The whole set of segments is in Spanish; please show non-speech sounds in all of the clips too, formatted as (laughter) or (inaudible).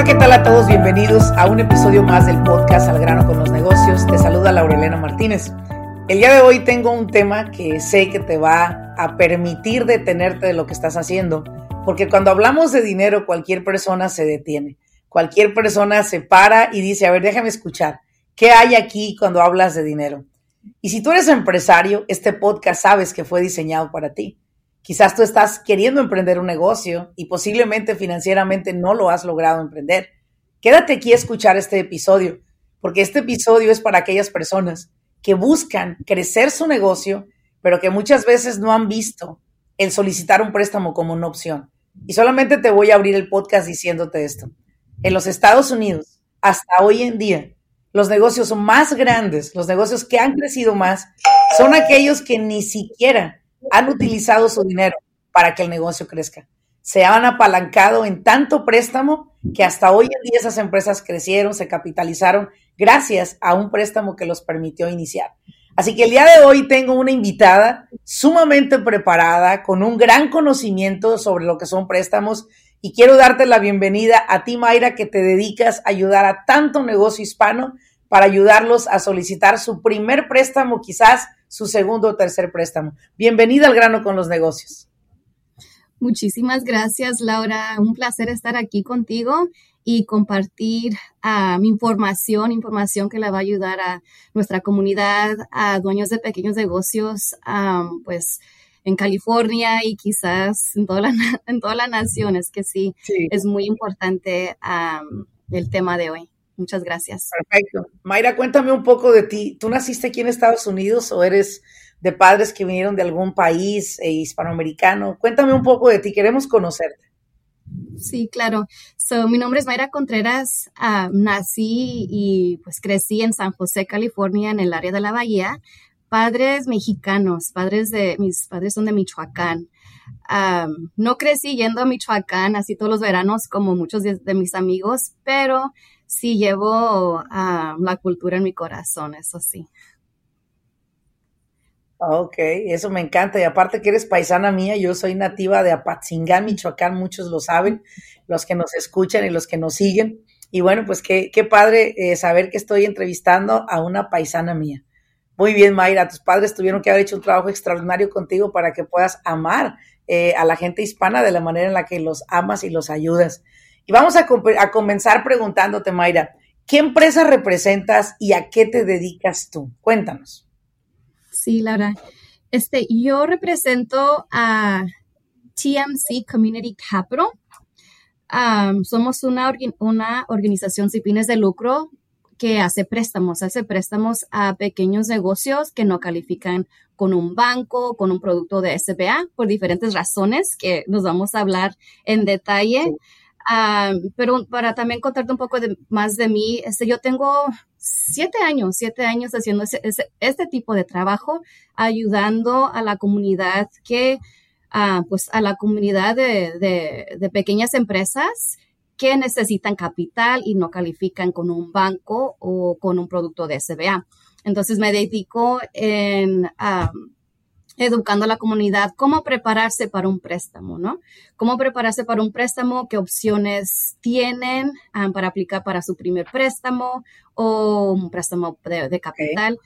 Hola, ¿qué tal a todos? Bienvenidos a un episodio más del podcast Al grano con los negocios. Te saluda Laurelena Martínez. El día de hoy tengo un tema que sé que te va a permitir detenerte de lo que estás haciendo, porque cuando hablamos de dinero cualquier persona se detiene, cualquier persona se para y dice, a ver, déjame escuchar, ¿qué hay aquí cuando hablas de dinero? Y si tú eres empresario, este podcast sabes que fue diseñado para ti. Quizás tú estás queriendo emprender un negocio y posiblemente financieramente no lo has logrado emprender. Quédate aquí a escuchar este episodio, porque este episodio es para aquellas personas que buscan crecer su negocio, pero que muchas veces no han visto el solicitar un préstamo como una opción. Y solamente te voy a abrir el podcast diciéndote esto. En los Estados Unidos, hasta hoy en día, los negocios más grandes, los negocios que han crecido más, son aquellos que ni siquiera han utilizado su dinero para que el negocio crezca. Se han apalancado en tanto préstamo que hasta hoy en día esas empresas crecieron, se capitalizaron gracias a un préstamo que los permitió iniciar. Así que el día de hoy tengo una invitada sumamente preparada, con un gran conocimiento sobre lo que son préstamos y quiero darte la bienvenida a ti, Mayra, que te dedicas a ayudar a tanto negocio hispano para ayudarlos a solicitar su primer préstamo, quizás su segundo o tercer préstamo. Bienvenida al grano con los negocios. Muchísimas gracias, Laura. Un placer estar aquí contigo y compartir ah, información, información que le va a ayudar a nuestra comunidad, a dueños de pequeños negocios, pues en California y quizás en toda la, (laughs) en toda la nación. Es que sí, es muy importante el tema de hoy. Muchas gracias. Perfecto. Mayra, cuéntame un poco de ti. ¿Tú naciste aquí en Estados Unidos o eres de padres que vinieron de algún país eh, hispanoamericano? Cuéntame un poco de ti, queremos conocerte. Sí, claro. So, mi nombre es Mayra Contreras. Ah, nací y pues crecí en San José, California, en el área de la Bahía. Padres mexicanos, padres de, mis padres son de Michoacán. No crecí yendo a Michoacán así todos los veranos como muchos de mis amigos, pero sí llevo ah, la cultura en mi corazón, eso sí. Ok, eso me encanta. Y aparte que eres paisana mía, yo soy nativa de Apatzingán, Michoacán, muchos lo saben, los que nos escuchan y los que nos siguen. Y bueno, pues qué, qué padre eh, saber que estoy entrevistando a una paisana mía. Muy bien, Mayra, tus padres tuvieron que haber hecho un trabajo extraordinario contigo para que puedas amar eh, a la gente hispana de la manera en la que los amas y los ayudas. Y vamos a, comenzar preguntándote, Mayra, ¿qué empresa representas y a qué te dedicas tú? Cuéntanos. Sí, Laura. Este, yo represento a TMC Community Capital. somos una, una organización sin fines de lucro que hace préstamos, hace préstamos a pequeños negocios que no califican con un banco, con un producto de SBA, por diferentes razones que nos vamos a hablar en detalle. Ah, pero para también contarte un poco más de mí, este, yo tengo siete años, siete años haciendo este tipo de trabajo, ayudando a la comunidad que, uh, pues a la comunidad de, de, pequeñas empresas que necesitan capital y no califican con un banco o con un producto de SBA. Entonces me dedico en educando a la comunidad cómo prepararse para un préstamo, ¿no? Cómo prepararse para un préstamo, qué opciones tienen ah, para aplicar para su primer préstamo o un préstamo de, capital.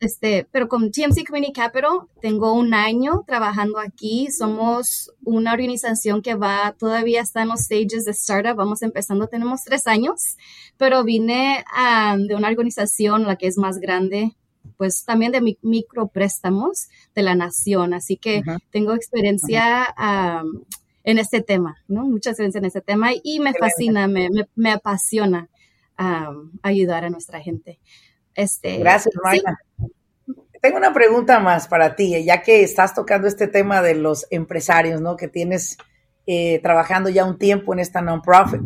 Este, pero con TMC Community Capital tengo un año trabajando aquí. Somos una organización que va, todavía está en los stages de startup. Vamos empezando, tenemos tres años, pero vine ah, de una organización, la que es más grande, pues también de micropréstamos de la nación. Así que tengo experiencia en este tema, ¿no? Mucha experiencia en este tema y me fascina, me, me, apasiona ayudar a nuestra gente. Este, Gracias, Mayra. Tengo una pregunta más para ti, ya que estás tocando este tema de los empresarios, ¿no? Que tienes eh, trabajando ya un tiempo en esta non-profit.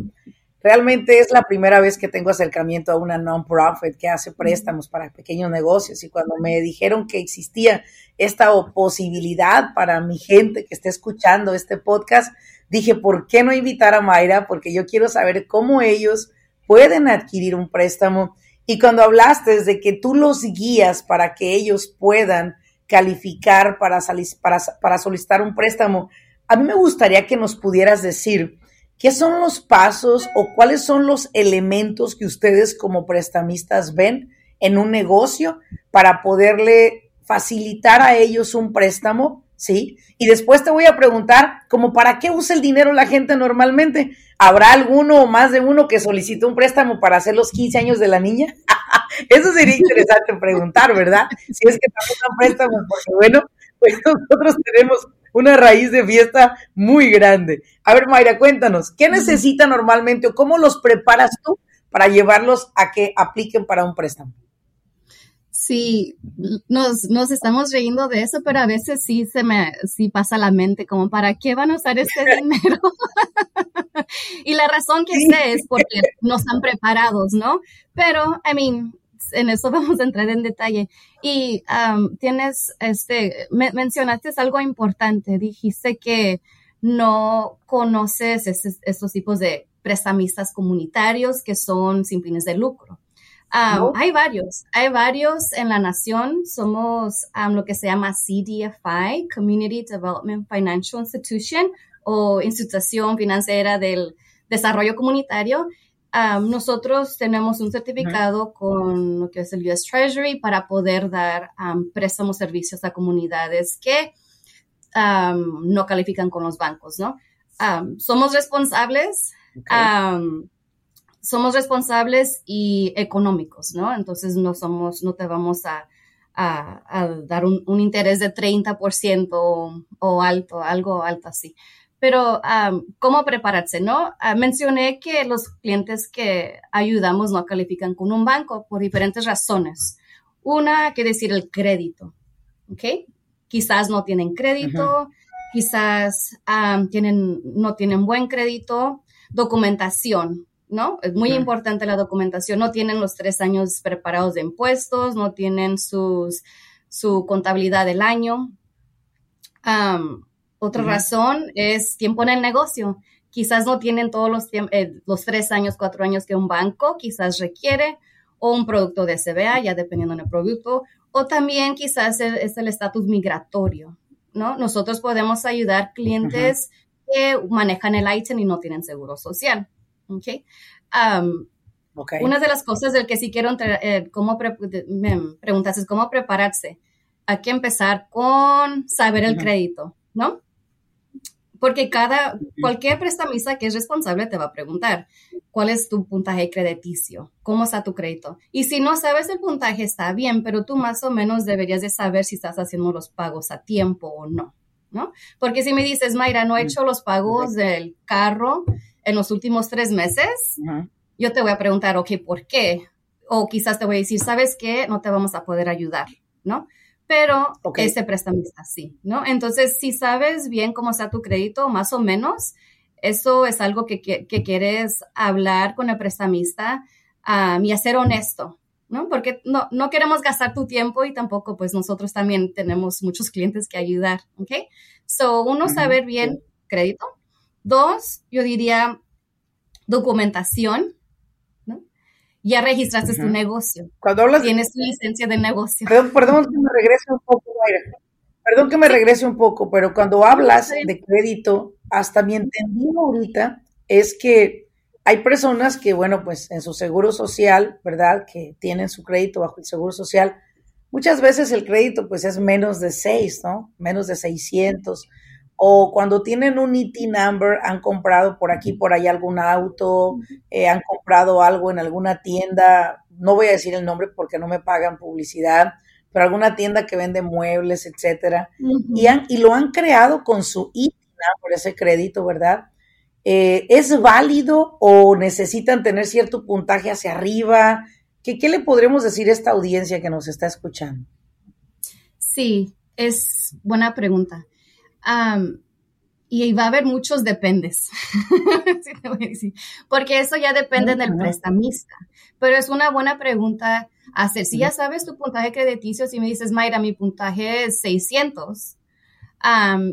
Realmente es la primera vez que tengo acercamiento a una non-profit que hace préstamos para pequeños negocios y cuando me dijeron que existía esta posibilidad para mi gente que esté escuchando este podcast, dije, ¿por qué no invitar a Mayra? Porque yo quiero saber cómo ellos pueden adquirir un préstamo. Y cuando hablaste de que tú los guías para que ellos puedan calificar para, para, para solicitar un préstamo, a mí me gustaría que nos pudieras decir, ¿Qué son los pasos o cuáles son los elementos que ustedes como prestamistas ven en un negocio para poderle facilitar a ellos un préstamo? ¿Sí? Y después te voy a preguntar, como para qué usa el dinero la gente normalmente. ¿Habrá alguno o más de uno que solicite un préstamo para hacer los 15 años de la niña? (laughs) Eso sería interesante preguntar, ¿verdad? Si es que también dan préstamos, porque bueno, pues nosotros tenemos una raíz de fiesta muy grande. A ver, Mayra, cuéntanos, ¿qué necesita normalmente o cómo los preparas tú para llevarlos a que apliquen para un préstamo? Sí, nos, nos estamos riendo de eso, pero a veces sí se me sí pasa la mente como para qué van a usar este (laughs) dinero. (laughs) y la razón que sé es porque no están preparados, ¿no? Pero, I mean, en eso (laughs) vamos a entrar en detalle. Y tienes, este, mencionaste algo importante, dijiste que no conoces estos tipos de prestamistas comunitarios que son sin fines de lucro. Hay varios, hay varios en la nación. Somos lo que se llama CDFI, Community Development Financial Institution o institución financiera del desarrollo comunitario nosotros tenemos un certificado con lo que es el US Treasury para poder dar préstamos servicios a comunidades que no califican con los bancos, ¿no? somos responsables, somos responsables y económicos, ¿no? Entonces no somos, no te vamos a, dar un, un, interés de 30% o alto, algo alto así. Pero, ¿cómo prepararse? ¿No? Ah, mencioné que los clientes que ayudamos no califican con un banco por diferentes razones. Una, que decir el crédito, ¿ok? Quizás no tienen crédito, quizás tienen, no tienen buen crédito, documentación, ¿no? Es muy importante la documentación. No tienen los tres años preparados de impuestos, no tienen sus, su contabilidad del año. Otra razón es tiempo en el negocio. Quizás no tienen todos los, eh, los tres años, cuatro años que un banco quizás requiere o un producto de CBA, ya dependiendo del producto, o también quizás es el estatus migratorio, ¿no? Nosotros podemos ayudar clientes que manejan el ITIN y no tienen seguro social, ¿ok? Una de las cosas del que sí quiero, eh, cómo me preguntas es cómo prepararse. Hay que empezar con saber el crédito, ¿no? Porque cada, cualquier prestamista que es responsable te va a preguntar, ¿cuál es tu puntaje crediticio? ¿Cómo está tu crédito? Y si no sabes el puntaje, está bien, pero tú más o menos deberías de saber si estás haciendo los pagos a tiempo o no, ¿no? Porque si me dices, Mayra, no he hecho los pagos del carro en los últimos tres meses, yo te voy a preguntar, ok, ¿por qué? O quizás te voy a decir, ¿sabes qué? No te vamos a poder ayudar, ¿no? Pero ese prestamista sí, ¿no? Entonces, si sabes bien cómo está tu crédito, más o menos, eso es algo que, quieres hablar con el prestamista y hacer honesto, ¿no? Porque no, no queremos gastar tu tiempo y tampoco, pues nosotros también tenemos muchos clientes que ayudar, ¿ok? So, uno, saber bien crédito. Dos, yo diría documentación, ya registraste tu negocio. Cuando hablas Tienes tu licencia de negocio. Perdón, que me regrese un poco, Perdón que me regrese un poco, pero cuando hablas de crédito, hasta mi entendido ahorita es que hay personas que, bueno, pues en su seguro social, ¿verdad? Que tienen su crédito bajo el seguro social. Muchas veces el crédito, pues es menos de 6, ¿no? Menos de 600 o cuando tienen un ET number, han comprado por aquí, por allá algún auto, eh, han comprado algo en alguna tienda, no voy a decir el nombre porque no me pagan publicidad, pero alguna tienda que vende muebles, etcétera, y, han, y lo han creado con su ET number, ese crédito, ¿verdad? Eh, ¿Es válido o necesitan tener cierto puntaje hacia arriba? ¿Qué, ¿Qué le podremos decir a esta audiencia que nos está escuchando? Sí, es buena pregunta y va a haber muchos dependes, (laughs) porque eso ya depende del prestamista. Pero es una buena pregunta hacer. Si ya sabes tu puntaje crediticio, si me dices, Mayra, mi puntaje es 600,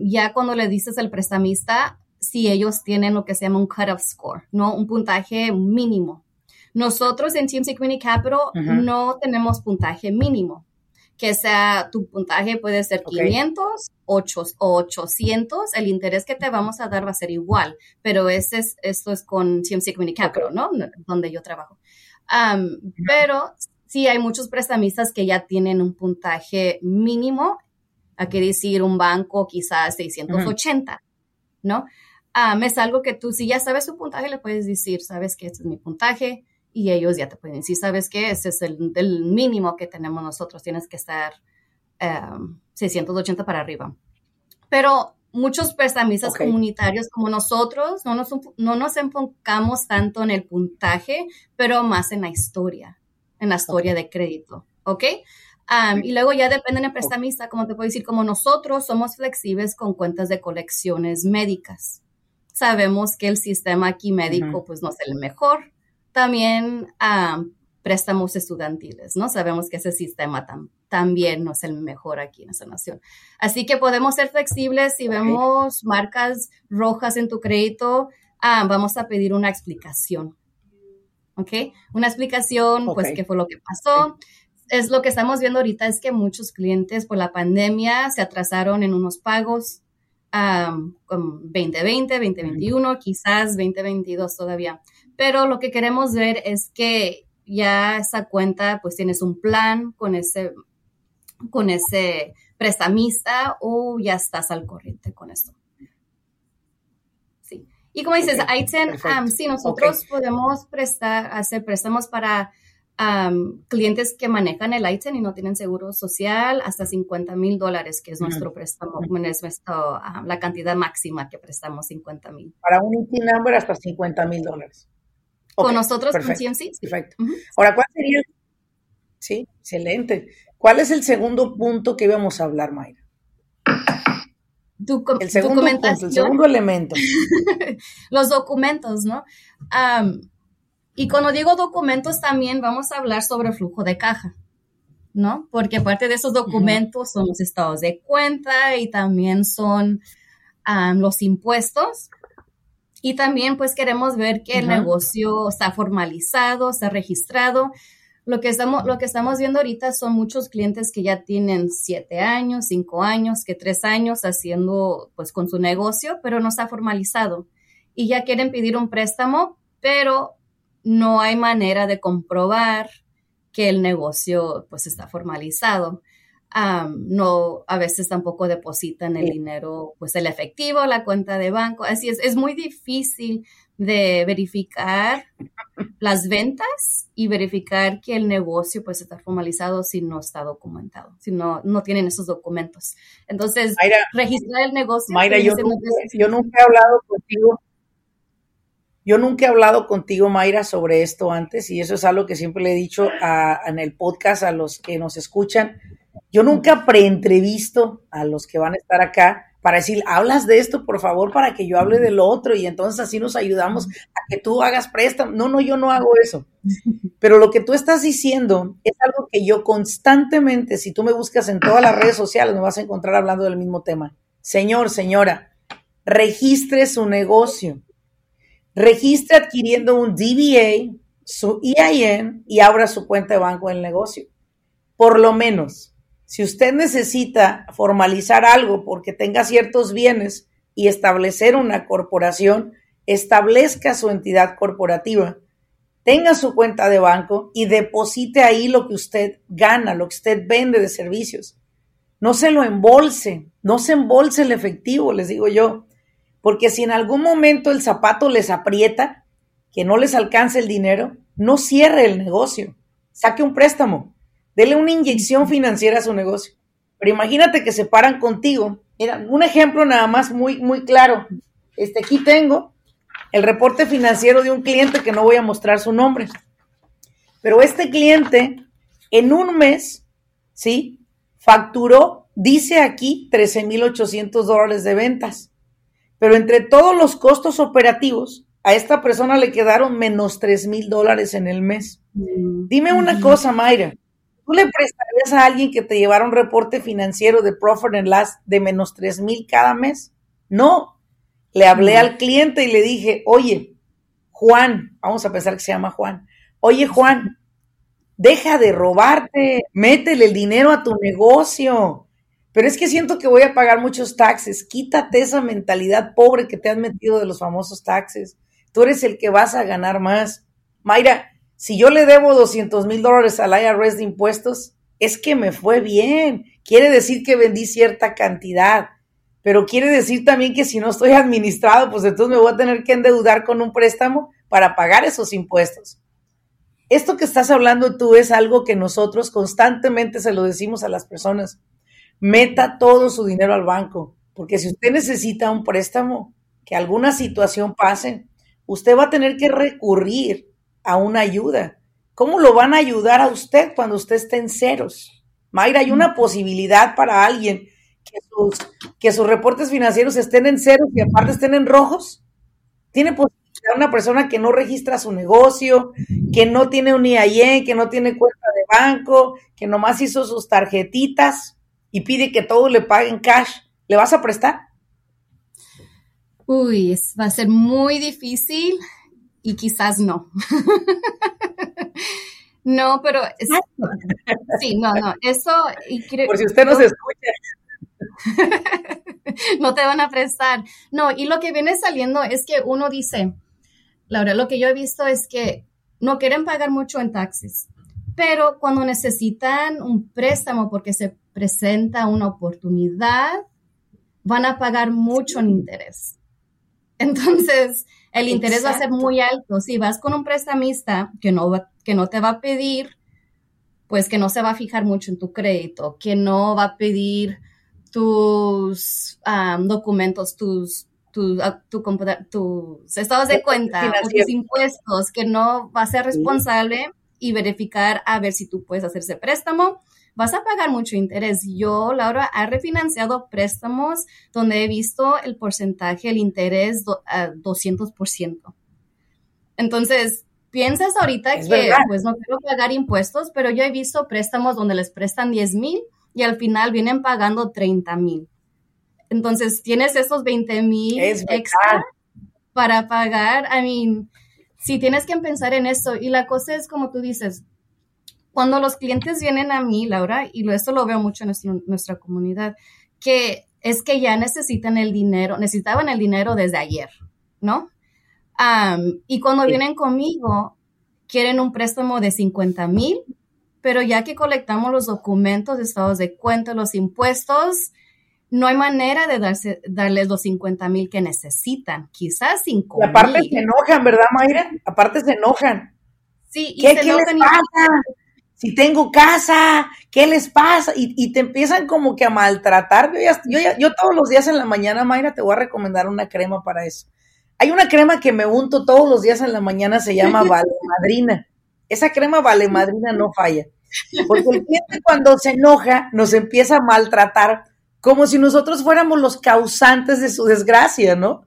ya cuando le dices al prestamista, si ellos tienen lo que se llama un cut-off score, ¿no? Un puntaje mínimo. Nosotros en Team Community Capital no tenemos puntaje mínimo que sea tu puntaje puede ser 500, 8, o 800, el interés que te vamos a dar va a ser igual, pero ese es, esto es con CMC Community Capital, ¿no? Donde yo trabajo. pero sí hay muchos prestamistas que ya tienen un puntaje mínimo, a que decir un banco quizás 680, ¿no? es algo que tú, si ya sabes su puntaje, le puedes decir, sabes que este es mi puntaje, y ellos ya te pueden decir, ¿sabes qué? Ese es el, mínimo que tenemos nosotros, tienes que estar 680 em, para arriba. Pero muchos prestamistas comunitarios como nosotros no nos, no nos enfocamos tanto en el puntaje, pero más en la historia, en la historia de crédito, ¿ok? y luego ya depende del prestamista, como te puedo decir, como nosotros somos flexibles con cuentas de colecciones médicas. Sabemos que el sistema aquí médico pues no es el mejor, también préstamos estudiantiles, ¿no? Sabemos que ese sistema también no es el mejor aquí en esta nación. Así que podemos ser flexibles si vemos marcas rojas en tu crédito, vamos a pedir una explicación. ¿Ok? Una explicación, pues, qué fue lo que pasó. Es lo que estamos viendo ahorita, es que muchos clientes por la pandemia se atrasaron en unos pagos, um, 2020, 2021, quizás 2022 todavía. Pero lo que queremos ver es que ya esa cuenta, pues tienes un plan con ese, con ese prestamista o ya estás al corriente con esto. Sí. Y como dices, okay, sí, nosotros podemos prestar, hacer préstamos para clientes que manejan el ITEN y no tienen seguro social hasta 50 mil dólares, que es nuestro préstamo, es nuestro, la cantidad máxima que prestamos, 50 mil. Para un IT number hasta 50 mil dólares con nosotros perfecto, con Perfecto. Ahora, ¿cuál sería? Sí, excelente. ¿Cuál es el segundo punto que íbamos a hablar, Mayra? el segundo punto, el segundo elemento. (laughs) Los documentos, ¿no? y cuando digo documentos también vamos a hablar sobre flujo de caja, ¿no? Porque aparte de esos documentos son los estados de cuenta y también son los impuestos. Y también pues queremos ver que el negocio está formalizado, está registrado. Lo que, estamos, lo que estamos viendo ahorita son muchos clientes que ya tienen siete años, cinco años, que tres años haciendo pues con su negocio, pero no está formalizado. Y ya quieren pedir un préstamo, pero no hay manera de comprobar que el negocio pues está formalizado no, a veces tampoco depositan el dinero, pues el efectivo, la cuenta de banco. Así es, es muy difícil de verificar las ventas y verificar que el negocio pues está formalizado si no está documentado, si no, no tienen esos documentos. Entonces, registrar el negocio. Mayra, yo nunca, yo nunca he hablado contigo. Yo nunca he hablado contigo, Mayra, sobre esto antes y eso es algo que siempre le he dicho en el podcast a los que nos escuchan yo nunca preentrevisto a los que van a estar acá para decir, hablas de esto, por favor, para que yo hable de lo otro y entonces así nos ayudamos a que tú hagas préstamo. No, no, yo no hago eso. Pero lo que tú estás diciendo es algo que yo constantemente, si tú me buscas en todas las redes sociales, me vas a encontrar hablando del mismo tema. Señor, señora, registre su negocio. Registre adquiriendo un DBA, su EIN y abra su cuenta de banco en el negocio. Por lo menos si usted necesita formalizar algo porque tenga ciertos bienes y establecer una corporación, establezca su entidad corporativa, tenga su cuenta de banco y deposite ahí lo que usted gana, lo que usted vende de servicios. No se lo embolse, no se embolse el efectivo, les digo yo, porque si en algún momento el zapato les aprieta, que no les alcance el dinero, no cierre el negocio, saque un préstamo Dele una inyección financiera a su negocio. Pero imagínate que se paran contigo. Mira, un ejemplo nada más muy, muy claro. Este, aquí tengo el reporte financiero de un cliente que no voy a mostrar su nombre. Pero este cliente, en un mes, ¿sí? Facturó, dice aquí, 13,800 dólares de ventas. pero entre todos los costos operativos, a esta persona le quedaron menos 3 mil dólares en el mes. Mm. Dime una cosa, Mayra. ¿Tú le prestarías a alguien que te llevara un reporte financiero de Profit and Last de menos 3 mil cada mes? No. Le hablé al cliente y le dije, oye, Juan, vamos a pensar que se llama Juan. Oye, Juan, deja de robarte, métele el dinero a tu negocio. Pero es que siento que voy a pagar muchos taxes. Quítate esa mentalidad pobre que te has metido de los famosos taxes. Tú eres el que vas a ganar más. Mayra, si yo le debo 200 mil dólares al IRS de impuestos, es que me fue bien. Quiere decir que vendí cierta cantidad. Pero quiere decir también que si no estoy administrado, pues entonces me voy a tener que endeudar con un préstamo para pagar esos impuestos. Esto que estás hablando tú es algo que nosotros constantemente se lo decimos a las personas meta todo su dinero al banco, porque si usted necesita un préstamo, que alguna situación pase, usted va a tener que recurrir a una ayuda. ¿Cómo lo van a ayudar a usted cuando usted esté en ceros? Mayra, hay una posibilidad para alguien que sus, que sus reportes financieros estén en ceros y aparte estén en rojos. Tiene posibilidad una persona que no registra su negocio, que no tiene un IAE, que no tiene cuenta de banco, que nomás hizo sus tarjetitas y pide que todo le paguen cash, ¿le vas a prestar? Uy, va a ser muy difícil y quizás no. (laughs) no, pero sí, no, no, eso y Por si usted no se escucha. (laughs) no te van a prestar. No, y lo que viene saliendo es que uno dice, Laura, lo que yo he visto es que no quieren pagar mucho en taxis, pero cuando necesitan un préstamo porque se presenta una oportunidad, van a pagar mucho en interés. Entonces, el interés va a ser muy alto. Si vas con un prestamista que no, que no te va a pedir, pues que no se va a fijar mucho en tu crédito, que no va a pedir tus documentos, tus, tu, tu, tus estados de cuenta, tus impuestos, que no va a ser responsable y verificar a ver si tú puedes hacer ese préstamo vas a pagar mucho interés. Yo, Laura, he refinanciado préstamos donde he visto el porcentaje, el interés a 200%. Entonces, piensas ahorita que pues no quiero pagar impuestos, pero yo he visto préstamos donde les prestan 10 mil y al final vienen pagando 30 mil. Entonces, tienes esos 20 mil extra para pagar. I mean, si tienes que pensar en eso. Y la cosa es, como tú dices, cuando los clientes vienen a mí, Laura, y esto lo veo mucho en nuestra comunidad, que es que ya necesitan el dinero, necesitaban el dinero desde ayer, ¿no? y cuando vienen conmigo, quieren un préstamo de 50 mil, pero ya que colectamos los documentos, estados de cuenta, los impuestos, no hay manera de darse, darles los 50 mil que necesitan, quizás 5 mil. Y aparte se enojan, ¿verdad, Mayra? Aparte se enojan. Sí, y se enojan. Si tengo casa, ¿qué les pasa? Y, te empiezan como que a maltratar. Yo, yo, todos los días en la mañana, Mayra, te voy a recomendar una crema para eso. Hay una crema que me unto todos los días en la mañana, se llama (laughs) Vale Madrina. Esa crema Vale Madrina no falla. Porque el cliente cuando se enoja nos empieza a maltratar como si nosotros fuéramos los causantes de su desgracia, ¿no?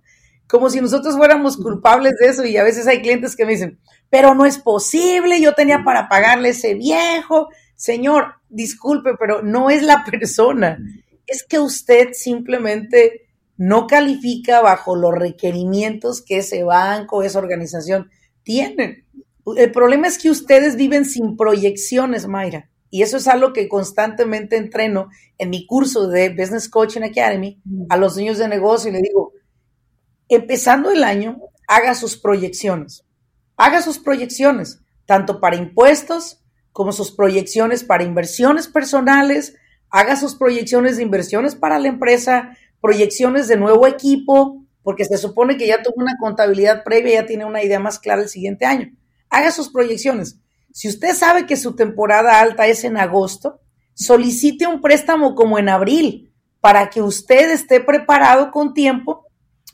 Como si nosotros fuéramos culpables de eso. Y a veces hay clientes que me dicen, pero no es posible, yo tenía para pagarle ese viejo. Señor, disculpe, pero no es la (laughs) persona. Es que usted simplemente no califica bajo los requerimientos que ese banco, esa organización tienen. El problema es que ustedes viven sin proyecciones, Mayra. Y eso es algo que constantemente entreno en mi curso de Business Coaching Academy a los niños de negocio y le digo, empezando el año, haga sus proyecciones haga sus proyecciones, tanto para impuestos como sus proyecciones para inversiones personales, haga sus proyecciones de inversiones para la empresa, proyecciones de nuevo equipo, porque se supone que ya tuvo una contabilidad previa, ya tiene una idea más clara el siguiente año. Haga sus proyecciones. Si usted sabe que su temporada alta es en agosto, solicite un préstamo como en abril para que usted esté preparado con tiempo,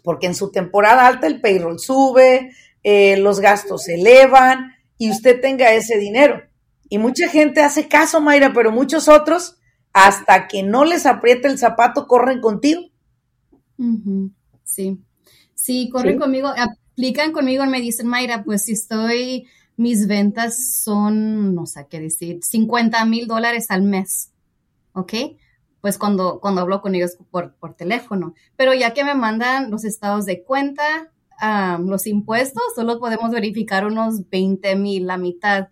porque en su temporada alta el payroll sube, eh, los gastos se elevan y usted tenga ese dinero. Y mucha gente hace caso, Mayra, pero muchos otros, hasta que no les aprieta el zapato, corren contigo. Sí. Sí, corren conmigo, aplican conmigo y me dicen, Mayra, pues si estoy, mis ventas son, no sé qué decir, 50 mil dólares al mes, ¿ok? Pues cuando, cuando hablo con ellos por, por teléfono. Pero ya que me mandan los estados de cuenta, los impuestos, solo podemos verificar unos 20 mil, la mitad.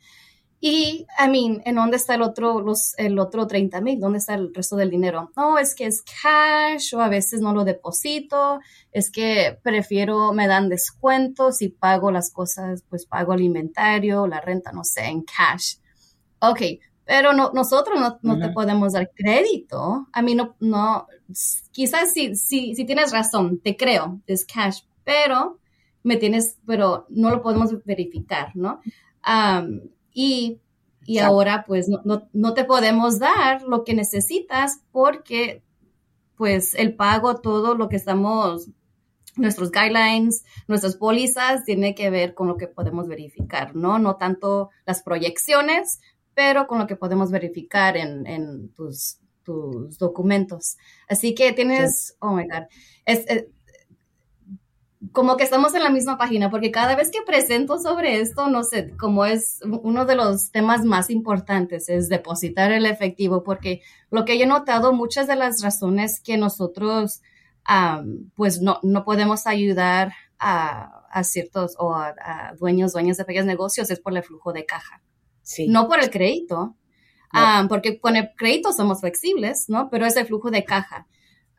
Y, I mean, ¿en dónde está el otro, los, el otro 30 mil? ¿Dónde está el resto del dinero? No, es que es cash o a veces no lo deposito, es que prefiero, me dan descuentos y pago las cosas, pues pago el inventario, la renta, no sé, en cash. Ok, pero no, nosotros no, no te podemos dar crédito. A mí no, no, quizás si, si, si tienes razón, te creo, es cash, pero me tienes, pero no lo podemos verificar, ¿no? y, y ahora pues no, no, te podemos dar lo que necesitas porque pues el pago, todo lo que estamos, nuestros guidelines, nuestras pólizas, tiene que ver con lo que podemos verificar, ¿no? No tanto las proyecciones, pero con lo que podemos verificar en, en tus, tus documentos. Así que tienes, oh my God, es, como que estamos en la misma página, porque cada vez que presento sobre esto, no sé, como es uno de los temas más importantes, es depositar el efectivo, porque lo que yo he notado, muchas de las razones que nosotros, pues no, no podemos ayudar a, a ciertos o a, dueños, dueños de pequeños negocios es por el flujo de caja. Sí. No por el crédito, porque con el crédito somos flexibles, ¿no? Pero es el flujo de caja.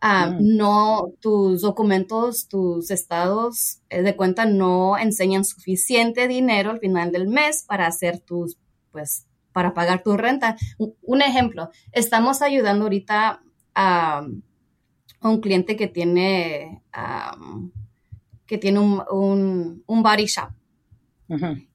Ah, mm. no, tus documentos, tus estados eh, de cuenta no enseñan suficiente dinero al final del mes para hacer tus, pues, para pagar tu renta. Un ejemplo, estamos ayudando ahorita a, un cliente que tiene, que tiene un, un, body shop.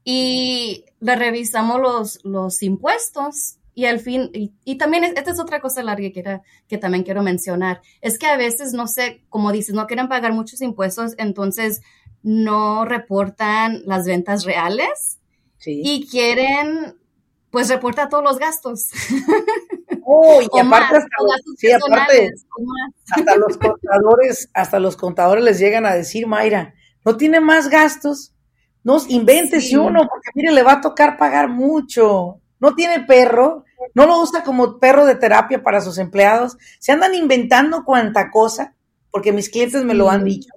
Y le revisamos los, los impuestos y al fin, y, también, esta es otra cosa larga que, era, que también quiero mencionar, es que a veces, no sé, como dices, no quieren pagar muchos impuestos, entonces no reportan las ventas reales y quieren, pues, reportar todos los gastos. (laughs) Oh, y aparte, hasta, los contadores, hasta los contadores les llegan a decir, Mayra, no tiene más gastos, no invéntese uno, porque mire, le va a tocar pagar mucho. No tiene perro, no lo usa como perro de terapia para sus empleados. Se andan inventando cuanta cosa, porque mis clientes me lo han dicho.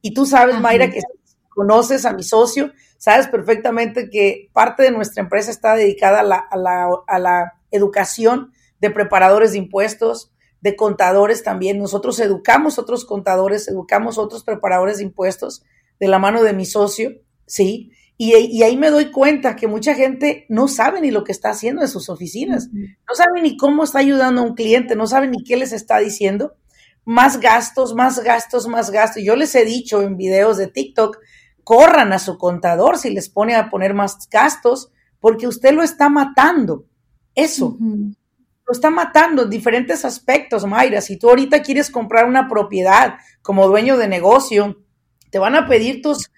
Y tú sabes, Mayra, que conoces a mi socio, sabes perfectamente que parte de nuestra empresa está dedicada a la, a la, a la educación de preparadores de impuestos, de contadores también. Nosotros educamos otros contadores, educamos otros preparadores de impuestos de la mano de mi socio, ¿sí? Y, ahí me doy cuenta que mucha gente no sabe ni lo que está haciendo en sus oficinas, no sabe ni cómo está ayudando a un cliente, no sabe ni qué les está diciendo. Más gastos, más gastos, más gastos. Yo les he dicho en videos de TikTok, corran a su contador si les pone a poner más gastos, porque usted lo está matando. Eso. Lo está matando en diferentes aspectos, Mayra. Si tú ahorita quieres comprar una propiedad como dueño de negocio, te van a pedir tus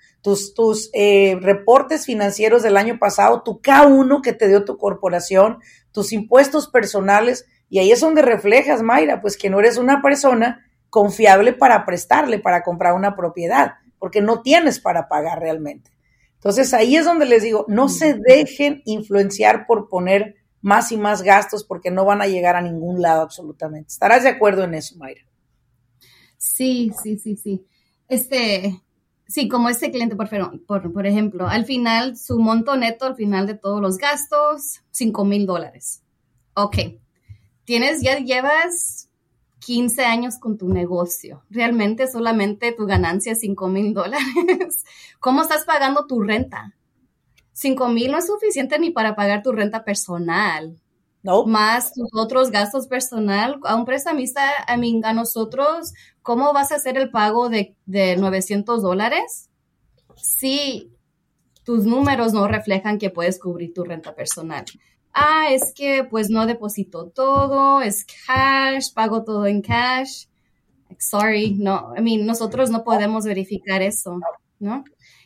tus, eh, reportes financieros del año pasado, tu K1 que te dio tu corporación, tus impuestos personales, y ahí es donde reflejas, Mayra, pues que no eres una persona confiable para prestarle, para comprar una propiedad, porque no tienes para pagar realmente. Entonces ahí es donde les digo, no se dejen influenciar por poner más y más gastos porque no van a llegar a ningún lado absolutamente. ¿Estarás de acuerdo en eso, Mayra? Sí, sí, sí, sí. Este, Sí, como este cliente, por, ejemplo, al final, su monto neto, al final de todos los gastos, 5 mil dólares. Ok, tienes, ya llevas 15 años con tu negocio. Realmente solamente tu ganancia es 5 mil dólares. (laughs) ¿Cómo estás pagando tu renta? 5 mil no es suficiente ni para pagar tu renta personal. Más tus otros gastos personal. A un prestamista, a, mí, a nosotros, ¿cómo vas a hacer el pago de, de 900 dólares si tus números no reflejan que puedes cubrir tu renta personal? Ah, es que pues no deposito todo, es cash, pago todo en cash. Sorry, no, I mean, nosotros no podemos verificar eso, ¿no?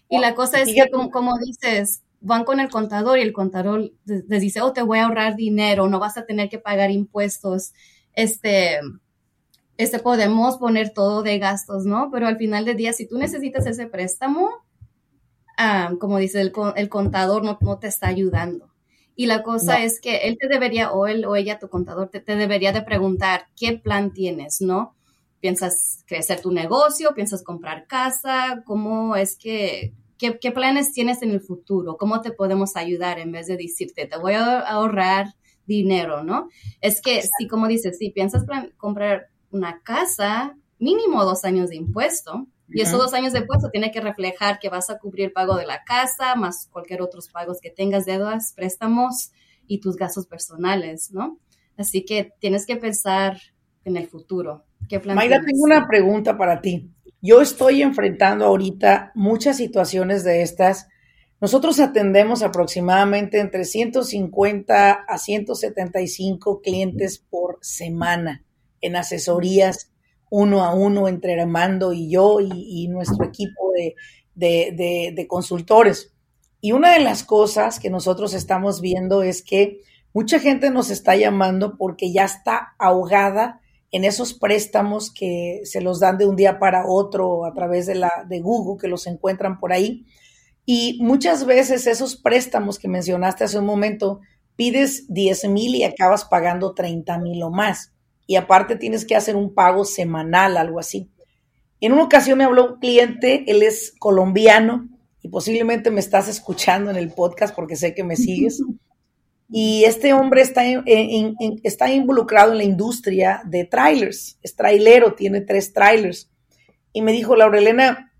Y la cosa es que, como, como dices, van con el contador y el contador les dice, oh, te voy a ahorrar dinero, no vas a tener que pagar impuestos. Este, este, podemos poner todo de gastos, ¿no? Pero al final del día, si tú necesitas ese préstamo, como dice el, el contador, no, no, te está ayudando. Y la cosa es que él te debería, o él o ella, tu contador, te, te, debería de preguntar qué plan tienes, ¿no? ¿Piensas crecer tu negocio? ¿Piensas comprar casa? ¿Cómo es que, qué, qué planes tienes en el futuro? ¿Cómo te podemos ayudar en vez de decirte, te voy a ahorrar dinero, ¿no? Es que si, como dices, si piensas comprar una casa, mínimo dos años de impuesto, y esos dos años de impuesto tiene que reflejar que vas a cubrir el pago de la casa, más cualquier otros pagos que tengas, deudas, préstamos y tus gastos personales, ¿no? Así que tienes que pensar en el futuro. ¿Qué plan Mayra, tengo una pregunta para ti. Yo estoy enfrentando ahorita muchas situaciones de estas. Nosotros atendemos aproximadamente entre 150 a 175 clientes por semana en asesorías uno a uno entre Armando y yo y, nuestro equipo de, consultores. Y una de las cosas que nosotros estamos viendo es que mucha gente nos está llamando porque ya está ahogada en esos préstamos que se los dan de un día para otro a través de, la, de Google, que los encuentran por ahí. Y muchas veces esos préstamos que mencionaste hace un momento, pides 10 mil y acabas pagando 30 mil o más y aparte tienes que hacer un pago semanal, algo así. En una ocasión me habló un cliente, él es colombiano y posiblemente me estás escuchando en el podcast porque sé que me sigues. (laughs) Y este hombre está, está involucrado en la industria de trailers, es trailero, tiene tres trailers. Y me dijo, Laurelena,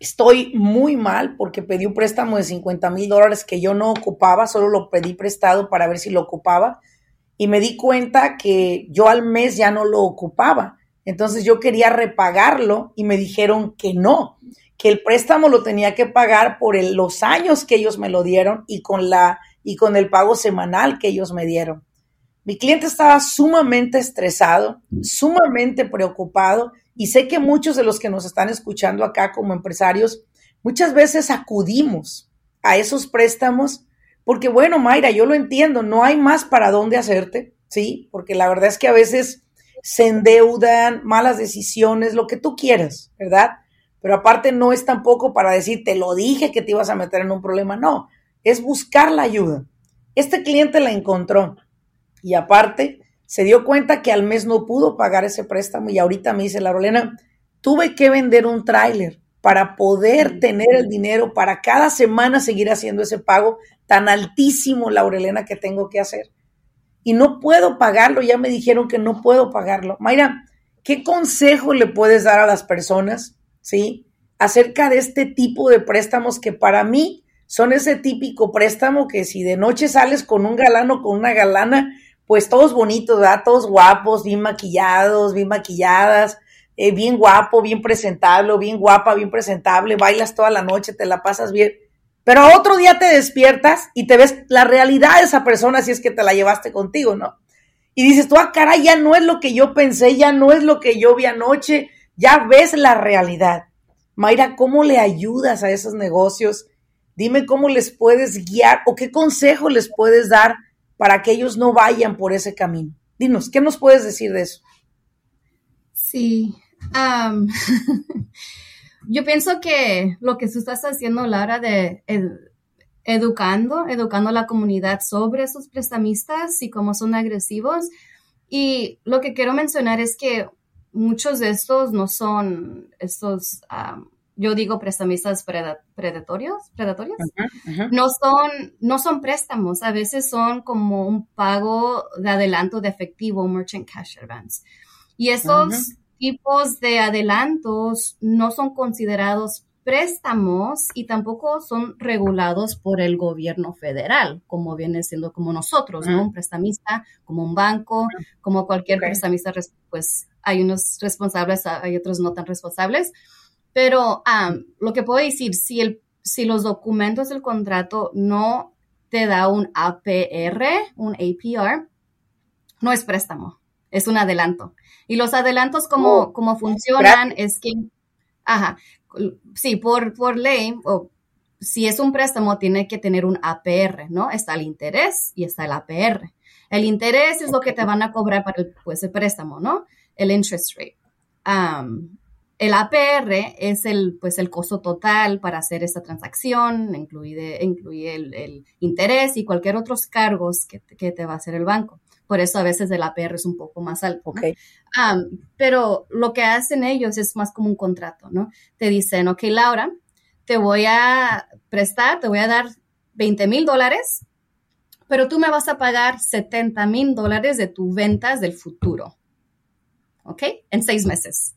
estoy muy mal porque pedí un préstamo de 50 mil dólares que yo no ocupaba, solo lo pedí prestado para ver si lo ocupaba y me di cuenta que yo al mes ya no lo ocupaba. Entonces yo quería repagarlo y me dijeron que no, que el préstamo lo tenía que pagar por los años que ellos me lo dieron y con, la, y con el pago semanal que ellos me dieron. Mi cliente estaba sumamente estresado, sumamente preocupado y sé que muchos de los que nos están escuchando acá como empresarios, muchas veces acudimos a esos préstamos porque bueno, Mayra, yo lo entiendo, no hay más para dónde hacerte, ¿sí? Porque la verdad es que a veces se endeudan, malas decisiones, lo que tú quieras, ¿verdad? Pero aparte no es tampoco para decir, te lo dije que te ibas a meter en un problema, no, es buscar la ayuda. Este cliente la encontró y aparte se dio cuenta que al mes no pudo pagar ese préstamo y ahorita me dice la Rolena, tuve que vender un tráiler para poder tener el dinero para cada semana seguir haciendo ese pago tan altísimo, Laurelena, que tengo que hacer. Y no puedo pagarlo, ya me dijeron que no puedo pagarlo. Mayra, ¿qué consejo le puedes dar a las personas, sí, acerca de este tipo de préstamos que para mí son ese típico préstamo que si de noche sales con un galano con una galana, pues todos bonitos, ¿verdad? Todos guapos, bien maquillados, bien maquilladas, eh, bien guapo, bien presentable, bien guapa, bien presentable, bailas toda la noche, te la pasas bien. Pero otro día te despiertas y te ves la realidad de esa persona si es que te la llevaste contigo, ¿no? Y dices tú, ah, caray, ya no es lo que yo pensé, ya no es lo que yo vi anoche, ya ves la realidad. Mayra, ¿cómo le ayudas a esos negocios? Dime cómo les puedes guiar o qué consejo les puedes dar para que ellos no vayan por ese camino. Dinos, ¿qué nos puedes decir de eso? Sí. (laughs) yo pienso que lo que tú estás haciendo, Lara, de educando, educando a la comunidad sobre esos prestamistas y cómo son agresivos. Y lo que quiero mencionar es que muchos de estos no son estos, yo digo prestamistas predatorios, predatorios. No son, no son préstamos, a veces son como un pago de adelanto de efectivo, merchant cash advance. Y esos tipos de adelantos no son considerados préstamos y tampoco son regulados por el gobierno federal, como viene siendo como nosotros, ¿no? Un prestamista, como un banco, como cualquier prestamista, pues hay unos responsables, hay otros no tan responsables. Pero lo que puedo decir, si, el, si los documentos del contrato no te da un APR, un APR, no es préstamo, es un adelanto. Y los adelantos como, oh, funcionan es que, ajá, sí, por, por ley, o si es un préstamo, tiene que tener un APR, ¿no? Está el interés y está el APR. El interés es lo que te van a cobrar para el, pues, el préstamo, ¿no? El interest rate. El APR es el, pues, el costo total para hacer esta transacción, incluye, incluye el, interés y cualquier otros cargos que, te va a hacer el banco. Por eso a veces el APR es un poco más alto. pero lo que hacen ellos es más como un contrato, ¿no? Te dicen, ok, Laura, te voy a prestar, te voy a dar 20 mil dólares, pero tú me vas a pagar 70 mil dólares de tus ventas del futuro. ¿Ok? En seis meses.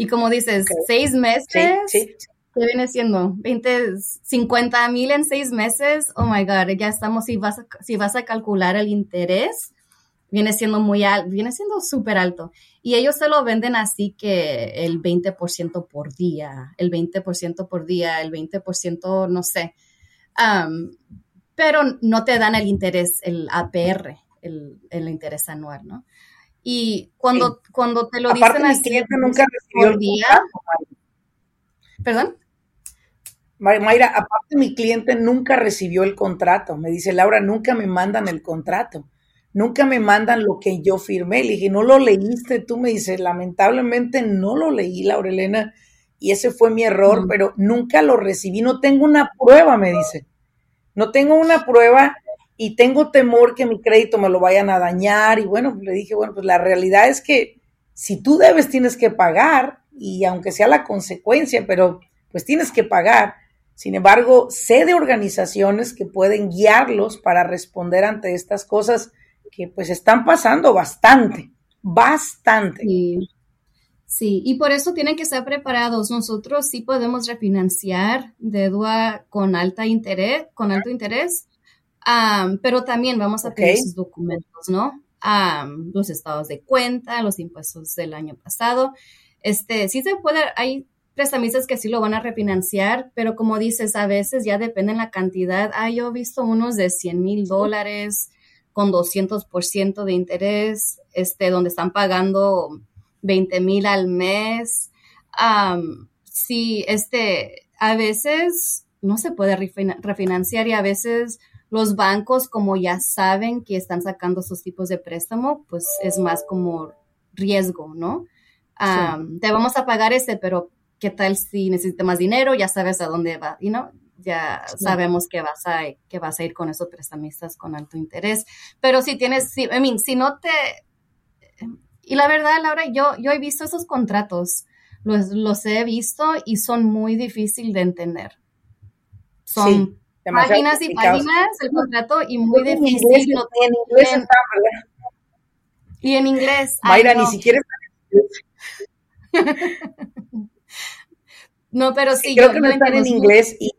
Y como dices, seis meses, ¿qué viene siendo? 20, 50 mil en seis meses. Oh my God, ya estamos, si vas a, si vas a calcular el interés, viene siendo muy alto, viene siendo súper alto. Y ellos se lo venden así que el 20% por día, el 20% por día, el 20%, no sé. pero no te dan el interés, el APR, el, el interés anual, ¿no? Y cuando, cuando te lo dicen así, cliente nunca recibió el día, contrato, ¿Perdón? Mayra, aparte mi cliente nunca recibió el contrato. Me dice, Laura, nunca me mandan el contrato. Nunca me mandan lo que yo firmé. Le dije, ¿no lo leíste? Tú me dices, lamentablemente no lo leí, Laura Elena, y ese fue mi error, pero nunca lo recibí. No tengo una prueba, me dice. No tengo una prueba y tengo temor que mi crédito me lo vayan a dañar. Y bueno, le dije, bueno, pues la realidad es que si tú debes, tienes que pagar, y aunque sea la consecuencia, pero pues tienes que pagar. Sin embargo, sé de organizaciones que pueden guiarlos para responder ante estas cosas que pues están pasando bastante, bastante. Sí. Sí, y por eso tienen que estar preparados. Nosotros sí podemos refinanciar deuda con alta interés, con alto interés, pero también vamos a pedir sus documentos, ¿no? los estados de cuenta, los impuestos del año pasado. Este, sí se puede, hay prestamistas que sí lo van a refinanciar, pero como dices, a veces ya depende la cantidad. Ah, yo he visto unos de 100 mil dólares con 200% de interés, este, donde están pagando 20 mil al mes. sí, este, a veces no se puede refinanciar y a veces los bancos, como ya saben que están sacando esos tipos de préstamo, pues es más como riesgo, ¿no? Te vamos a pagar este, pero ¿qué tal si necesitas más dinero? Ya sabes a dónde va, y no, ya sabemos que vas a que vas a ir con esos prestamistas con alto interés. Pero si tienes, si, I mean, si no te y la verdad, Laura, yo yo he visto esos contratos, los, los he visto y son muy difíciles de entender. Son páginas y páginas el contrato y muy difícil. en inglés está, y en inglés. Mayra, ni siquiera (laughs) no, pero sí, creo que no están en inglés y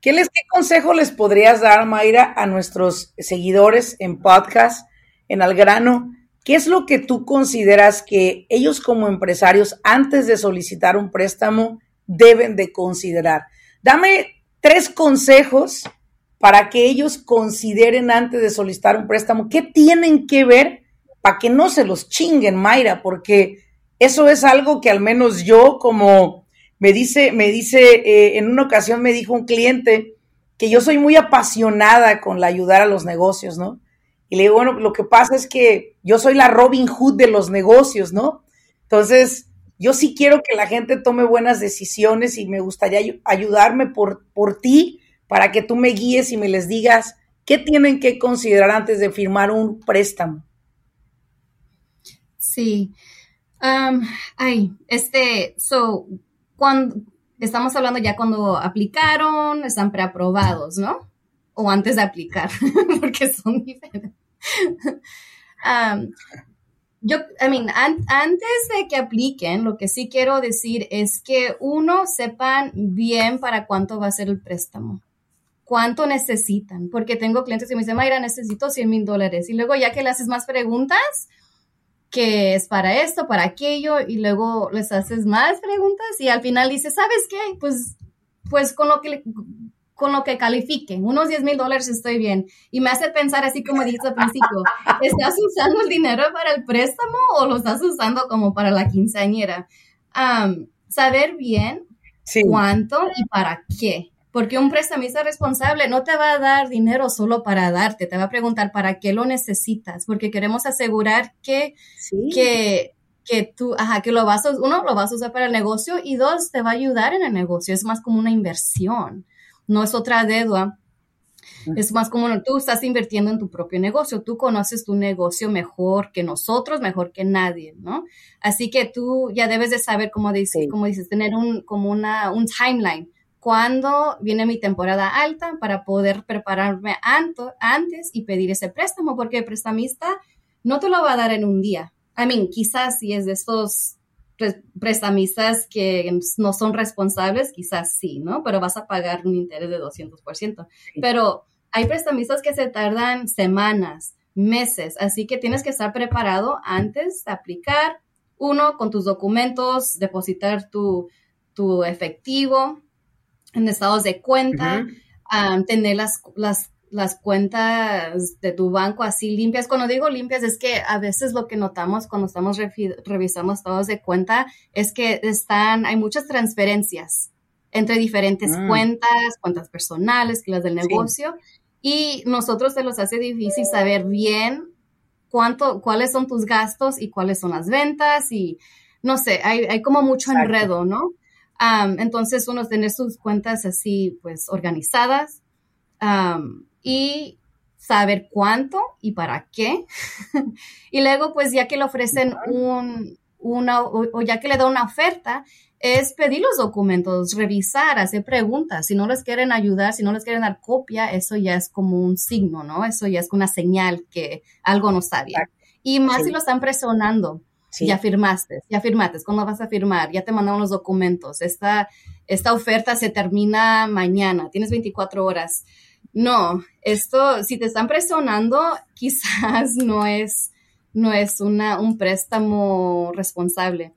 ¿Qué, les, ¿Qué consejo les podrías dar, Mayra, a nuestros seguidores en podcast, en Algrano? ¿Qué es lo que tú consideras que ellos como empresarios, antes de solicitar un préstamo, deben de considerar? Dame tres consejos para que ellos consideren antes de solicitar un préstamo. ¿Qué tienen que ver para que no se los chinguen, Mayra? Porque eso es algo que al menos yo como me dice, me dice, eh, en una ocasión me dijo un cliente que yo soy muy apasionada con la ayudar a los negocios, ¿no? Y le digo, bueno, lo que pasa es que yo soy la Robin Hood de los negocios, ¿no? Entonces, yo sí quiero que la gente tome buenas decisiones y me gustaría ayudarme por, por ti para que tú me guíes y me les digas qué tienen que considerar antes de firmar un préstamo. Sí. Ay, este, so, cuando estamos hablando ya cuando aplicaron, están preaprobados, ¿no? O antes de aplicar, (laughs) porque son diferentes. Yo, I mean, antes de que apliquen, lo que sí quiero decir es que uno sepan bien para cuánto va a ser el préstamo, cuánto necesitan, porque tengo clientes que me dicen, Mayra, necesito 100 mil dólares. Y luego ya que le haces más preguntas, que es para esto, para aquello, y luego les haces más preguntas y al final dices, ¿sabes qué? Pues, pues con lo que, con lo que califique. Unos 10 mil dólares estoy bien. Y me hace pensar así como dijiste al principio, ¿estás usando el dinero para el préstamo o lo estás usando como para la quinceañera? saber bien cuánto y para qué. Porque un prestamista responsable no te va a dar dinero solo para darte, te va a preguntar para qué lo necesitas, porque queremos asegurar que, que, que tú, ajá, que lo vas a, uno, lo vas a usar para el negocio y dos, te va a ayudar en el negocio. Es más como una inversión, no es otra deuda. Es más como tú estás invirtiendo en tu propio negocio, tú conoces tu negocio mejor que nosotros, mejor que nadie, ¿no? Así que tú ya debes de saber, como dices, como dices tener un, como una, un timeline cuándo viene mi temporada alta para poder prepararme antes y pedir ese préstamo, porque el prestamista no te lo va a dar en un día. I mean, quizás si es de estos prestamistas que no son responsables, quizás sí, ¿no? Pero vas a pagar un interés de 200%. Pero hay prestamistas que se tardan semanas, meses, así que tienes que estar preparado antes de aplicar. Uno, con tus documentos, depositar tu, tu efectivo, en estados de cuenta, tener las, las, las, cuentas de tu banco así limpias. Cuando digo limpias es que a veces lo que notamos cuando estamos revisando estados de cuenta es que están, hay muchas transferencias entre diferentes mm. cuentas, cuentas personales, las del negocio, y nosotros se los hace difícil saber bien cuánto, cuáles son tus gastos y cuáles son las ventas y no sé, hay, hay como mucho enredo, ¿no? entonces, uno tener sus cuentas así, pues, organizadas y saber cuánto y para qué. (laughs) y luego, pues, ya que le ofrecen un, una, o, ya que le da una oferta, es pedir los documentos, revisar, hacer preguntas. Si no les quieren ayudar, si no les quieren dar copia, eso ya es como un signo, ¿no? Eso ya es una señal que algo no está bien. Y más si lo están presionando. Ya firmaste, ya firmaste. ¿Cuándo vas a firmar? Ya te mandaron los documentos. Esta, esta oferta se termina mañana. Tienes 24 horas. No, esto, si te están presionando, (laughs) quizás no es, no es una, un préstamo responsable.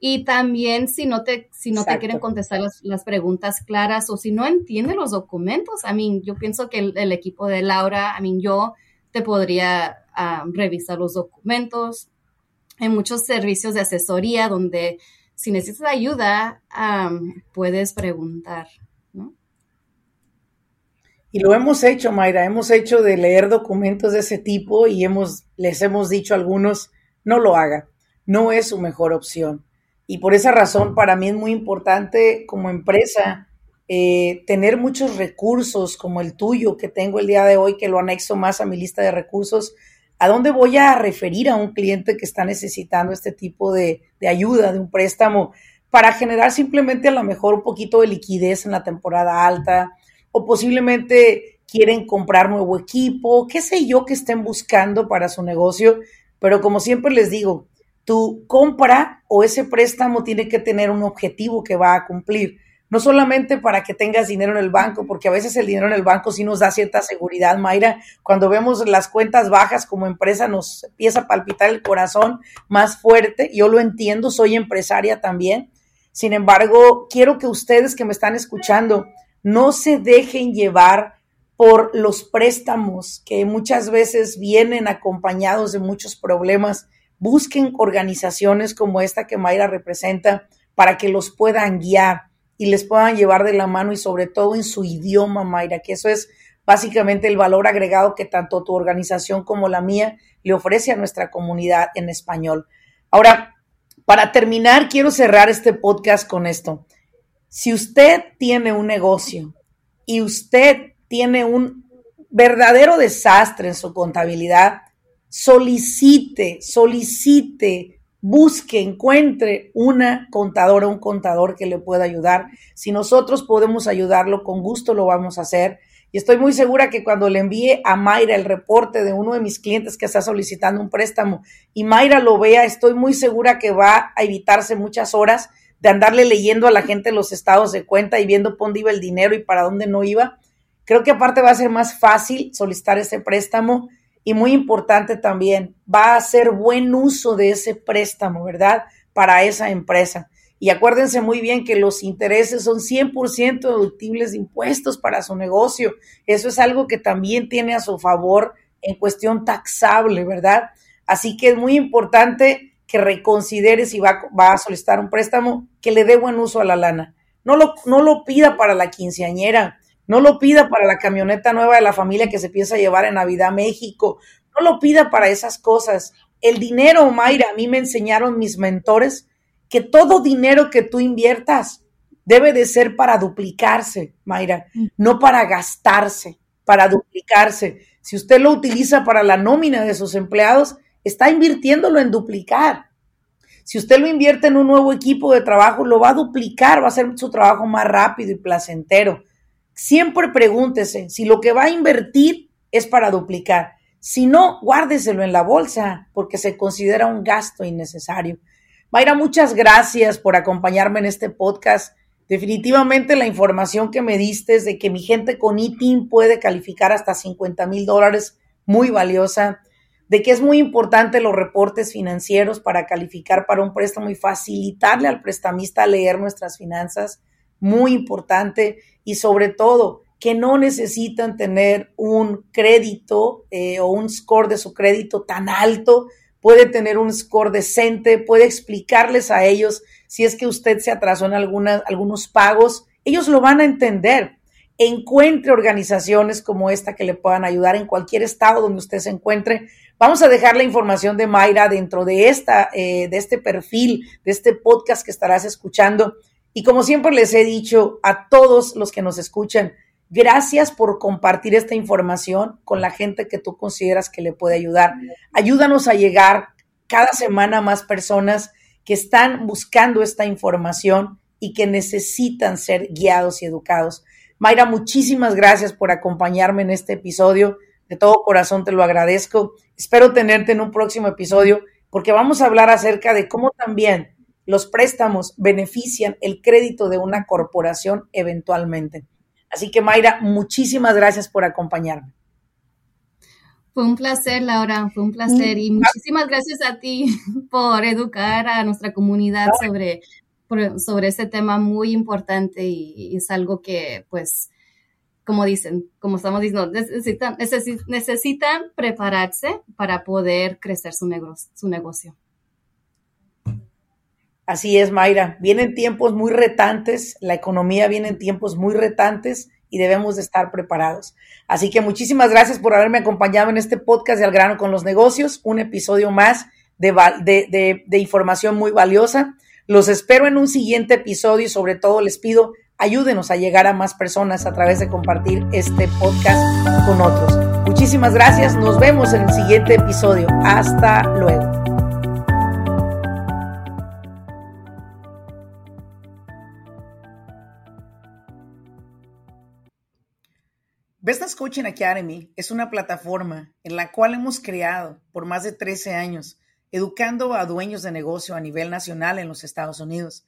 Y también si no te, si no te quieren contestar las, preguntas claras o si no entienden los documentos, a mí, yo pienso que el, equipo de Laura, a mí, yo te podría ah, revisar los documentos, hay muchos servicios de asesoría donde si necesitas ayuda, puedes preguntar. Y lo hemos hecho, Mayra, hemos hecho de leer documentos de ese tipo y hemos, les hemos dicho a algunos, no lo haga, no es su mejor opción. Y por esa razón, para mí es muy importante como empresa eh, tener muchos recursos como el tuyo que tengo el día de hoy, que lo anexo más a mi lista de recursos. ¿A dónde voy a referir a un cliente que está necesitando este tipo de, ayuda, de un préstamo, para generar simplemente a lo mejor un poquito de liquidez en la temporada alta o posiblemente quieren comprar nuevo equipo, qué sé yo que estén buscando para su negocio, pero como siempre les digo, tu compra o ese préstamo tiene que tener un objetivo que va a cumplir no solamente para que tengas dinero en el banco, porque a veces el dinero en el banco sí nos da cierta seguridad, Mayra. Cuando vemos las cuentas bajas como empresa nos empieza a palpitar el corazón más fuerte. Yo lo entiendo, soy empresaria también. Sin embargo, quiero que ustedes que me están escuchando no se dejen llevar por los préstamos que muchas veces vienen acompañados de muchos problemas. Busquen organizaciones como esta que Mayra representa para que los puedan guiar y les puedan llevar de la mano y sobre todo en su idioma, Mayra, que eso es básicamente el valor agregado que tanto tu organización como la mía le ofrece a nuestra comunidad en español. Ahora, para terminar, quiero cerrar este podcast con esto. Si usted tiene un negocio y usted tiene un verdadero desastre en su contabilidad, solicite, solicite busque, encuentre una contadora, un contador que le pueda ayudar. Si nosotros podemos ayudarlo, con gusto lo vamos a hacer. Y estoy muy segura que cuando le envíe a Mayra el reporte de uno de mis clientes que está solicitando un préstamo y Mayra lo vea, estoy muy segura que va a evitarse muchas horas de andarle leyendo a la gente los estados de cuenta y viendo dónde iba el dinero y para dónde no iba. Creo que aparte va a ser más fácil solicitar ese préstamo y muy importante también, va a hacer buen uso de ese préstamo, ¿verdad? Para esa empresa. Y acuérdense muy bien que los intereses son 100% deductibles de impuestos para su negocio. Eso es algo que también tiene a su favor en cuestión taxable, ¿verdad? Así que es muy importante que reconsidere si va, va a solicitar un préstamo, que le dé buen uso a la lana. No lo, no lo pida para la quinceañera, no lo pida para la camioneta nueva de la familia que se piensa llevar en Navidad a México, no lo pida para esas cosas. El dinero, Mayra, a mí me enseñaron mis mentores que todo dinero que tú inviertas debe de ser para duplicarse, Mayra, no para gastarse, para duplicarse. Si usted lo utiliza para la nómina de sus empleados, está invirtiéndolo en duplicar. Si usted lo invierte en un nuevo equipo de trabajo, lo va a duplicar, va a hacer su trabajo más rápido y placentero. Siempre pregúntese si lo que va a invertir es para duplicar. Si no, guárdeselo en la bolsa porque se considera un gasto innecesario. Mayra, muchas gracias por acompañarme en este podcast. Definitivamente la información que me diste es de que mi gente con ITIN puede calificar hasta 50 mil dólares, muy valiosa, de que es muy importante los reportes financieros para calificar para un préstamo y facilitarle al prestamista leer nuestras finanzas, muy importante, y sobre todo que no necesitan tener un crédito eh, o un score de su crédito tan alto puede tener un score decente, puede explicarles a ellos si es que usted se atrasó en algunos pagos, ellos lo van a entender. Encuentre organizaciones como esta que le puedan ayudar en cualquier estado donde usted se encuentre. Vamos a dejar la información de Mayra dentro de, esta, eh, de este perfil, de este podcast que estarás escuchando. Y como siempre les he dicho a todos los que nos escuchan, Gracias por compartir esta información con la gente que tú consideras que le puede ayudar. Ayúdanos a llegar cada semana a más personas que están buscando esta información y que necesitan ser guiados y educados. Mayra, muchísimas gracias por acompañarme en este episodio. De todo corazón te lo agradezco. Espero tenerte en un próximo episodio porque vamos a hablar acerca de cómo también los préstamos benefician el crédito de una corporación eventualmente. Así que Mayra, muchísimas gracias por acompañarme. Fue un placer, Laura, fue un placer y muchísimas gracias a ti (laughs) por educar a nuestra comunidad sobre, sobre este tema muy importante y, es algo que, pues, como dicen, como estamos diciendo, necesitan, necesitan prepararse para poder crecer su, su negocio. Así es, Mayra. Vienen tiempos muy retantes, la economía viene en tiempos muy retantes y debemos de estar preparados. Así que muchísimas gracias por haberme acompañado en este podcast de Al grano con los negocios, un episodio más de información muy valiosa. Los espero en un siguiente episodio y sobre todo les pido ayúdenos a llegar a más personas a través de compartir este podcast con otros. Muchísimas gracias, nos vemos en el siguiente episodio. Hasta luego. Business Coaching Academy es una plataforma en la cual hemos creado por más de 13 años, educando a dueños de negocio a nivel nacional en los Estados Unidos.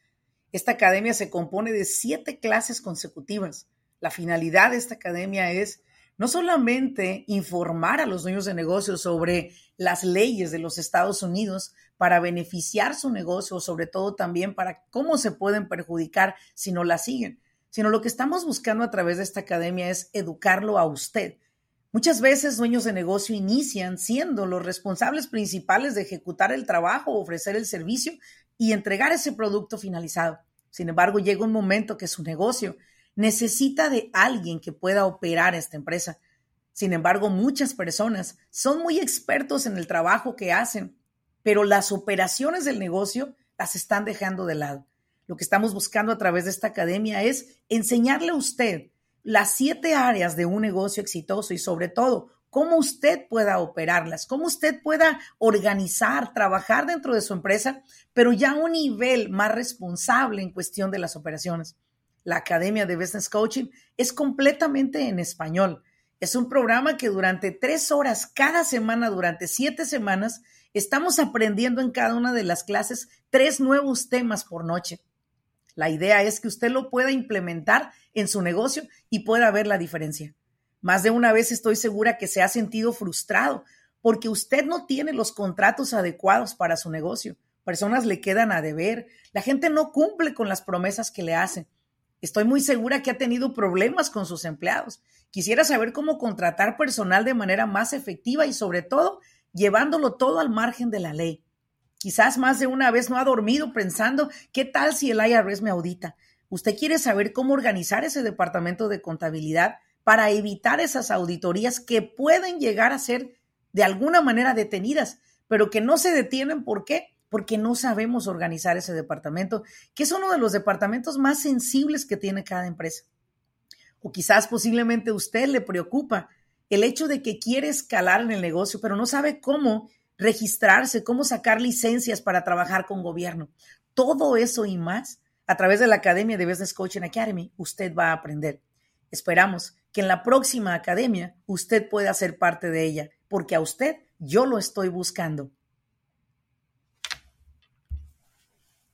Esta academia se compone de siete clases consecutivas. La finalidad de esta academia es no solamente informar a los dueños de negocio sobre las leyes de los Estados Unidos para beneficiar su negocio, sobre todo también para cómo se pueden perjudicar si no la siguen, sino lo que estamos buscando a través de esta academia es educarlo a usted. Muchas veces dueños de negocio inician siendo los responsables principales de ejecutar el trabajo, ofrecer el servicio y entregar ese producto finalizado. Sin embargo, llega un momento que su negocio necesita de alguien que pueda operar esta empresa. Sin embargo, muchas personas son muy expertos en el trabajo que hacen, pero las operaciones del negocio las están dejando de lado. Lo que estamos buscando a través de esta academia es enseñarle a usted las siete áreas de un negocio exitoso y sobre todo cómo usted pueda operarlas, cómo usted pueda organizar, trabajar dentro de su empresa, pero ya a un nivel más responsable en cuestión de las operaciones. La Academia de Business Coaching es completamente en español. Es un programa que durante tres horas cada semana, durante siete semanas, estamos aprendiendo en cada una de las clases tres nuevos temas por noche. La idea es que usted lo pueda implementar en su negocio y pueda ver la diferencia. Más de una vez estoy segura que se ha sentido frustrado porque usted no tiene los contratos adecuados para su negocio. Personas le quedan a deber. La gente no cumple con las promesas que le hacen. Estoy muy segura que ha tenido problemas con sus empleados. Quisiera saber cómo contratar personal de manera más efectiva y sobre todo llevándolo todo al margen de la ley. Quizás más de una vez no ha dormido pensando, ¿qué tal si el IRS me audita? Usted quiere saber cómo organizar ese departamento de contabilidad para evitar esas auditorías que pueden llegar a ser de alguna manera detenidas, pero que no se detienen. ¿Por qué? Porque no sabemos organizar ese departamento, que es uno de los departamentos más sensibles que tiene cada empresa. O quizás posiblemente a usted le preocupa el hecho de que quiere escalar en el negocio, pero no sabe cómo registrarse, cómo sacar licencias para trabajar con gobierno. Todo eso y más a través de la Academia de Business Coaching Academy, usted va a aprender. Esperamos que en la próxima academia usted pueda ser parte de ella, porque a usted yo lo estoy buscando.